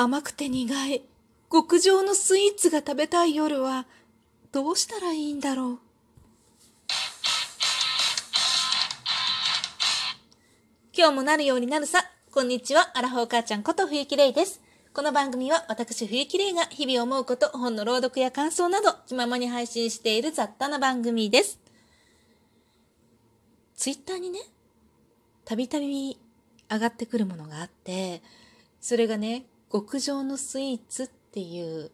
甘くて苦い極上のスイーツが食べたい夜はどうしたらいいんだろう今日もなるようになるさ。こんにちは、アラフォー母ちゃんこと冬木玲です。この番組は私冬木玲が日々思うこと、本の朗読や感想など気ままに配信している雑多な番組です。ツイッターにね、たびたび上がってくるものがあって、それがね、極上のスイーツっていう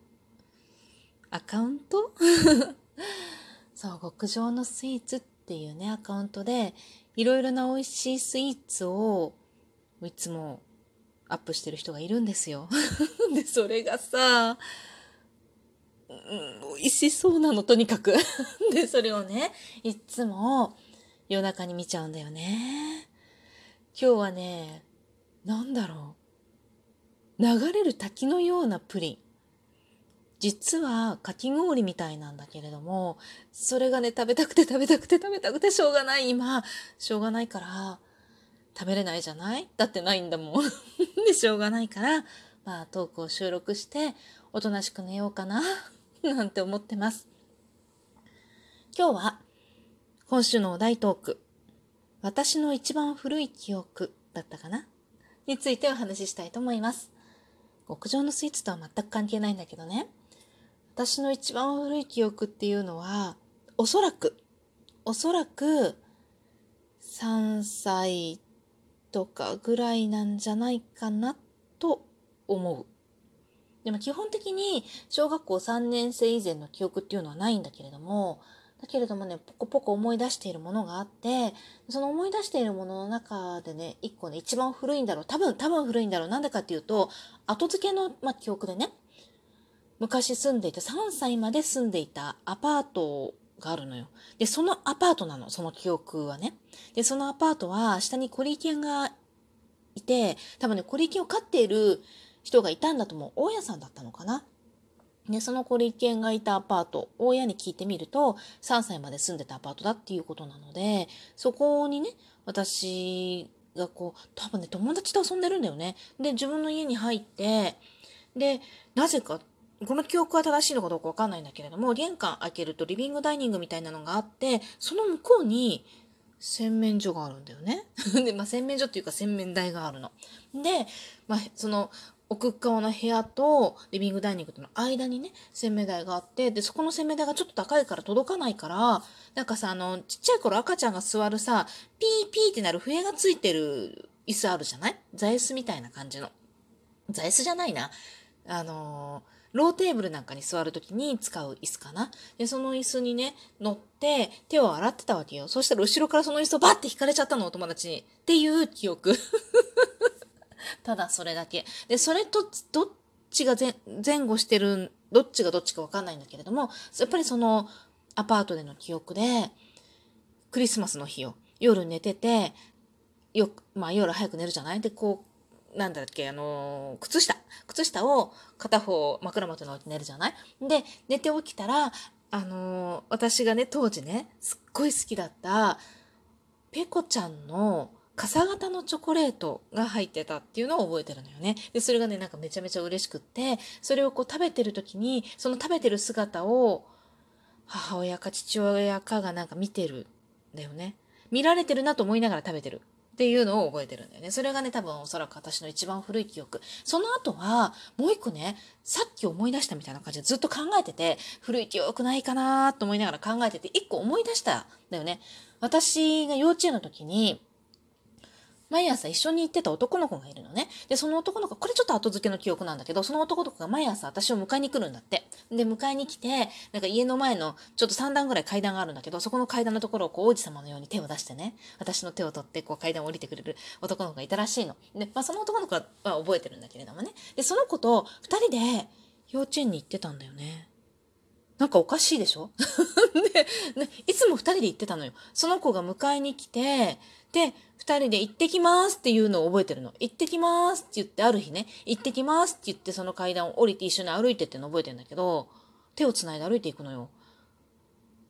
アカウント？そう、極上のスイーツっていうね、アカウントで、いろいろな美味しいスイーツをいつもアップしてる人がいるんですよ。で、それがさ、うん、美味しそうなの、とにかく。で、それをね、いつも夜中に見ちゃうんだよね。今日はね、なんだろう。流れる滝のようなプリン。実はかき氷みたいなんだけれども、それがね、食べたくて食べたくて食べたくてしょうがない今、しょうがないから、食べれないじゃない？だってないんだもん。で、しょうがないから、まあトークを収録して、おとなしく寝ようかな、なんて思ってます。今日は、今週のお題トーク、私の一番古い記憶だったかな？についてお話ししたいと思います。極上のスイーツとは全く関係ないんだけどね。私の一番古い記憶っていうのは、おそらく、おそらく、3歳とかぐらいなんじゃないかなと思う。でも基本的に小学校3年生以前の記憶っていうのはないんだけれども、だけれどもね、ポコポコ思い出しているものがあって、その思い出しているものの中でね、一個ね、一番古いんだろう。多分、多分古いんだろう。なんでかっていうと、後付けの、ま、記憶でね、昔住んでいた、3歳まで住んでいたアパートがあるのよ。で、そのアパートなの、その記憶はね。で、そのアパートは下にコリキンがいて、多分ね、コリキンを飼っている人がいたんだと思う。大家さんだったのかな。で、そのコリキンがいたアパート、大家に聞いてみると、3歳まで住んでたアパートだっていうことなので、そこにね、私がこう、多分ね、友達と遊んでるんだよね。で、自分の家に入って、で、なぜかこの記憶は正しいのかどうかわかんないんだけれども、玄関開けるとリビングダイニングみたいなのがあって、その向こうに洗面所があるんだよね。で、まあ、洗面所っていうか洗面台があるの。で、まあ、その奥側の部屋とリビングダイニングとの間にね、洗面台があって、で、そこの洗面台がちょっと高いから届かないから、なんかさ、あの、ちっちゃい頃赤ちゃんが座るさ、ピーピーってなる笛がついてる椅子あるじゃない？座椅子みたいな感じの。座椅子じゃないな。あのローテーブルなんかに座るときに使う椅子かな。で、その椅子にね、乗って手を洗ってたわけよ。そしたら後ろからその椅子をバッて引かれちゃったの、お友達に。っていう記憶。ただそれだけ。で、それと、どっちが前後してる、どっちがどっちかわかんないんだけれども、やっぱりそのアパートでの記憶で、クリスマスの日よ。夜寝てて、よく、まあ夜早く寝るじゃない？で、こう、なんだっけ、あのー、靴下。靴下を片方枕元に置いて寝るじゃない？で、寝て起きたら、あのー、私がね、当時ね、すっごい好きだった、ペコちゃんの傘型のチョコレートが入ってたっていうのを覚えてるのよね。で、それがね、なんかめちゃめちゃ嬉しくって、それをこう食べてる時に、その食べてる姿を、母親か父親かがなんか見てるんだよね。見られてるなと思いながら食べてる。っていうのを覚えてるんだよね。それがね、多分おそらく私の一番古い記憶。その後は、もう一個ね、さっき思い出したみたいな感じでずっと考えてて、古い記憶ないかなと思いながら考えてて、一個思い出したんだよね。私が幼稚園の時に、毎朝一緒に行ってた男の子がいるのね。で、その男の子、これちょっと後付けの記憶なんだけど、その男の子が毎朝私を迎えに来るんだって。で、迎えに来て、なんか家の前のちょっと3段ぐらい階段があるんだけど、そこの階段のところをこう王子様のように手を出してね、私の手を取ってこう階段を降りてくれる男の子がいたらしいの。で、まあその男の子は覚えてるんだけれどもね。で、その子と二人で幼稚園に行ってたんだよね。なんかおかしいでしょ？で、ね、いつも二人で行ってたのよ。その子が迎えに来て、で、二人で行ってきますっていうのを覚えてるの。行ってきますって言ってある日ね、行ってきますって言ってその階段を降りて一緒に歩いてっての覚えてるんだけど、手を繋いで歩いていくのよ。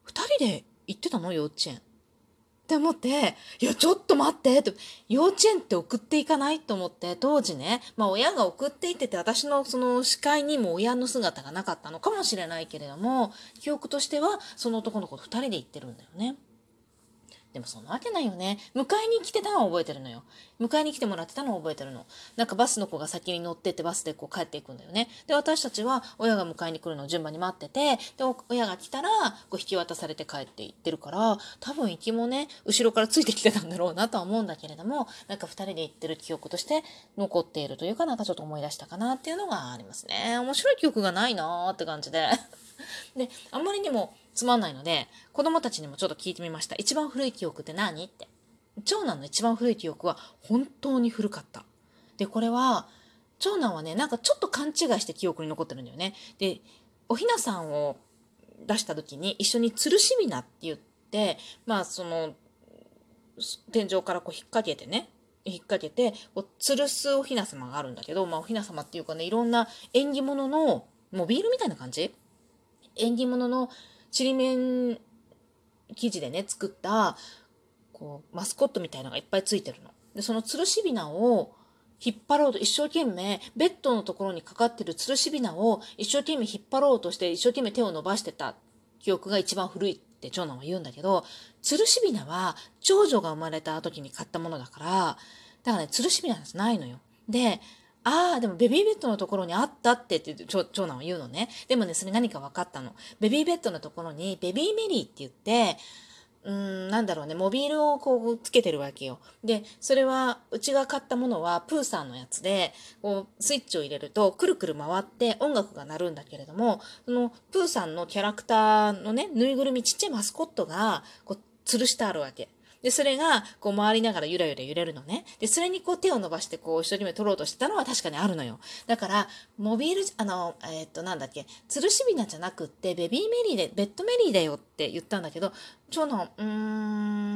二人で行ってたの？幼稚園。って思って、いや、ちょっと待ってと、幼稚園って送っていかないと思って、当時ね、まあ親が送っていってて、私のその視界にも親の姿がなかったのかもしれないけれども、記憶としては、その男の子と二人で行ってるんだよね。でもそんなわけないよね。迎えに来てたのは覚えてるのよ。迎えに来てもらってたのは覚えてるの。なんかバスの子が先に乗ってってバスでこう帰っていくんだよね。で、私たちは親が迎えに来るのを順番に待ってて、で、親が来たらこう引き渡されて帰っていってるから、多分行きもね、後ろからついてきてたんだろうなとは思うんだけれども、なんか二人で行ってる記憶として残っているというか、なんかちょっと思い出したかなっていうのがありますね。面白い記憶がないなーって感じで。で、あんまりにもつまんないので、子供たちにもちょっと聞いてみました。一番古い記憶って何って。長男の一番古い記憶は本当に古かった。で、これは、長男はね、なんかちょっと勘違いして記憶に残ってるんだよね。で、おひなさんを出した時に一緒に吊るしびなって言って、まあその、天井からこう引っ掛けてね、引っ掛けて、こう吊るすおひな様があるんだけど、まあおひな様っていうかね、いろんな縁起物の、モビールみたいな感じ？縁起物のちりめん生地でね、作った、こう、マスコットみたいのがいっぱいついてるの。で、その吊るしびなを引っ張ろうと、一生懸命、ベッドのところにかかってる吊るしびなを一生懸命引っ張ろうとして、一生懸命手を伸ばしてた記憶が一番古いって長男は言うんだけど、吊るしびなは長女が生まれた時に買ったものだから、だからね、吊るしびなじゃないのよ。で、ああ、でもベビーベッドのところにあったってって長長男は言うのね。でもね、それ何か分かったの。ベビーベッドのところにベビーメリーって言って、うん、なんだろうね、モビールをこうつけてるわけよ。で、それは、うちが買ったものはプーさんのやつで、こう、スイッチを入れると、くるくる回って音楽が鳴るんだけれども、その、プーさんのキャラクターのね、ぬいぐるみちっちゃいマスコットが、こう、吊るしてあるわけ。で、それが、こう回りながらゆらゆら揺れるのね。で、それにこう手を伸ばして、こう一生懸命取ろうとしてたのは確かにあるのよ。だから、モビール、あの、えー、っと、なんだっけ、吊るしびなじゃなくって、ベビーメリーで、ベッドメリーだよって言ったんだけど、長男、うー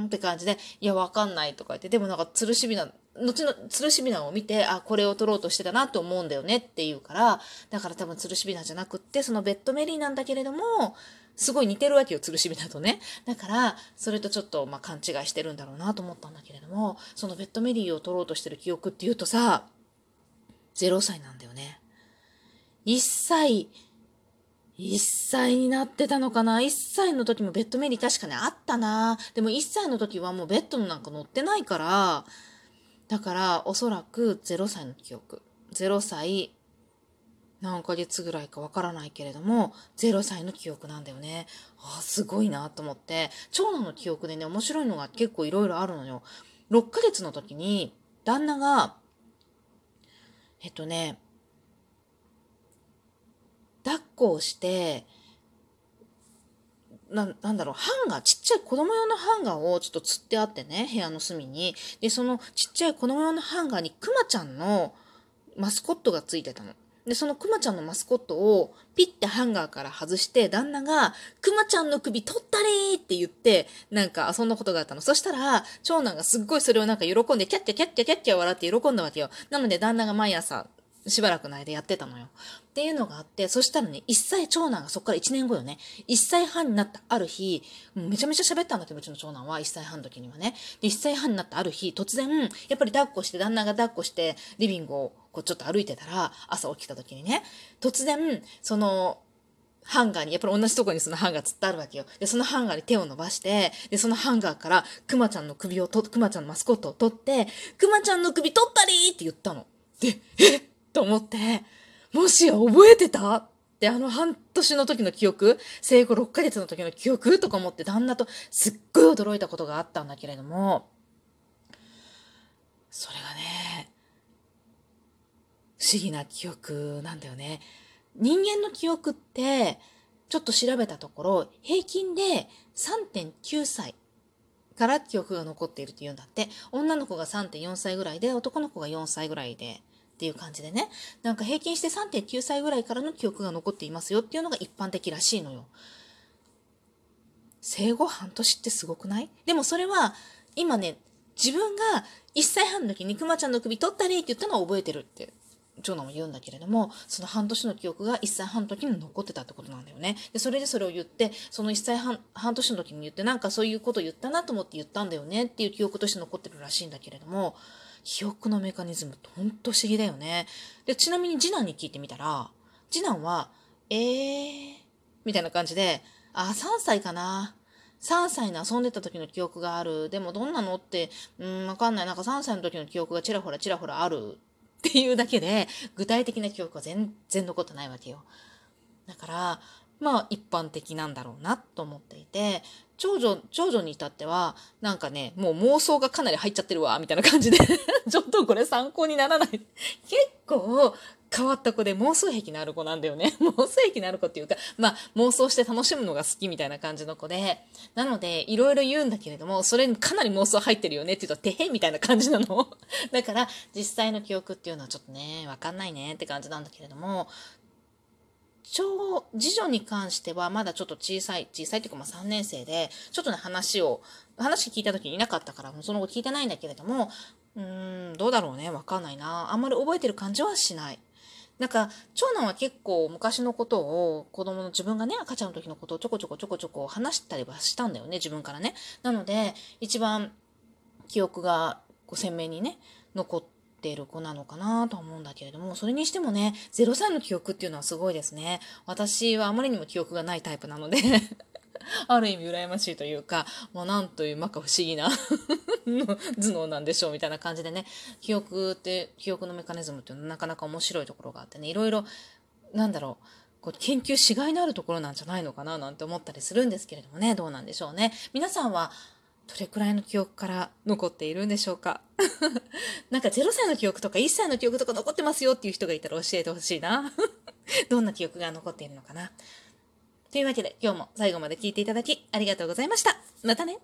んって感じで、いや、わかんないとか言って、でもなんか吊るしびな、後の吊るしびなを見て、あ、これを取ろうとしてたなと思うんだよねって言うから、だから多分吊るしびなじゃなくって、そのベッドメリーなんだけれども、すごい似てるわけよ、吊るしびなとね。だから、それとちょっと、まあ、勘違いしてるんだろうなと思ったんだけれども、そのベッドメリーを取ろうとしてる記憶っていうとさ、0歳なんだよね。1歳、1歳になってたのかな ?1 歳の時もベッドメリー確かにあったなでも1歳の時はもうベッドなんか乗ってないから、だからおそらく0歳の記憶。0歳、何ヶ月ぐらいかわからないけれども、0歳の記憶なんだよね。ああ、すごいなと思って、長男の記憶でね、面白いのが結構いろいろあるのよ。6ヶ月の時に、旦那が、えっとね、抱っこをして、な、なんだろう、ハンガー、ちっちゃい子供用のハンガーをちょっと釣ってあってね、部屋の隅に。で、そのちっちゃい子供用のハンガーにクマちゃんのマスコットがついてたの。で、そのクマちゃんのマスコットをピッてハンガーから外して、旦那が、クマちゃんの首取ったりって言って、なんか遊んだことがあったの。そしたら、長男がすっごいそれをなんか喜んで、キャッキャキャッキャキャッキャ笑って喜んだわけよ。なので旦那が毎朝、しばらくの間やってたのよ。っていうのがあって、そしたらね、1歳長男がそっから1年後よね、1歳半になったある日、めちゃめちゃ喋ったんだけど、うちの長男は1歳半の時にはね。で、1歳半になったある日、突然、やっぱり抱っこして、旦那が抱っこして、リビングをこうちょっと歩いてたら、朝起きた時にね、突然、その、ハンガーに、やっぱり同じとこにそのハンガーつってあるわけよ。で、そのハンガーに手を伸ばして、で、そのハンガーからクマちゃんの首をと、クマちゃんのマスコットを取って、クマちゃんの首取ったりって言ったの。で、え？と思って、もしや覚えてたってあの半年の時の記憶生後6ヶ月の時の記憶とか思って旦那とすっごい驚いたことがあったんだけれども、それがね、不思議な記憶なんだよね。人間の記憶って、ちょっと調べたところ、平均で3.9歳から記憶が残っているって言うんだって。女の子が3.4歳ぐらいで、男の子が4歳ぐらいでっていう感じでね。なんか平均して3.9歳ぐらいからの記憶が残っていますよっていうのが一般的らしいのよ。生後半年ってすごくない？でもそれは、今ね、自分が1歳半の時にくまちゃんの首取ったりって言ったのは覚えてるって長男は言うんだけれども、その半年の記憶が1歳半の時に残ってたってことなんだよね。で、それでそれを言って、その1歳半、半年の時に言って、なんかそういうこと言ったなと思って言ったんだよねっていう記憶として残ってるらしいんだけれども、記憶のメカニズムってほんと不思議だよね。で、ちなみに次男に聞いてみたら、次男は、えー、みたいな感じで、あ、3歳かな。3歳の遊んでた時の記憶がある。でもどんなのって、うん、わかんない。なんか3歳の時の記憶がちらほらちらほらあるっていうだけで、具体的な記憶は全然残ってないわけよ。だから、まあ一般的なんだろうなと思っていて、長女、長女に至っては、なんかね、もう妄想がかなり入っちゃってるわ、みたいな感じで ちょっとこれ参考にならない結構変わった子で妄想癖のある子なんだよね。妄想癖のある子っていうか、まあ妄想して楽しむのが好きみたいな感じの子で、なのでいろいろ言うんだけれども、それにかなり妄想入ってるよねって言うと、てへんみたいな感じなの。だから実際の記憶っていうのはちょっとね、わかんないねって感じなんだけれども、長、次女に関してはまだちょっと小さい、小さいっていうかまあ3年生で、ちょっとね話を、話聞いた時にいなかったから、もうその後聞いてないんだけれども、うーん、どうだろうね、わかんないな。あんまり覚えてる感じはしない。なんか、長男は結構昔のことを、子供の自分がね、赤ちゃんの時のことをちょこちょこちょこちょこ話したりはしたんだよね、自分からね。なので、一番記憶がこう鮮明にね、残っている子なのかなと思うんだけれども、それにしてもね、0歳の記憶っていうのはすごいですね。私はあまりにも記憶がないタイプなので ある意味羨ましいというか、もうなんというまか不思議な 頭脳なんでしょうみたいな感じでね、記憶って、記憶のメカニズムっていうのはなかなか面白いところがあってね、いろいろ、なんだろう、こう研究しがいのあるところなんじゃないのかななんて思ったりするんですけれどもね、どうなんでしょうね。皆さんは、どれくらいの記憶から残っているんでしょうか？なんか0歳の記憶とか1歳の記憶とか残ってますよっていう人がいたら教えてほしいな。どんな記憶が残っているのかな？というわけで今日も最後まで聞いていただきありがとうございました。またね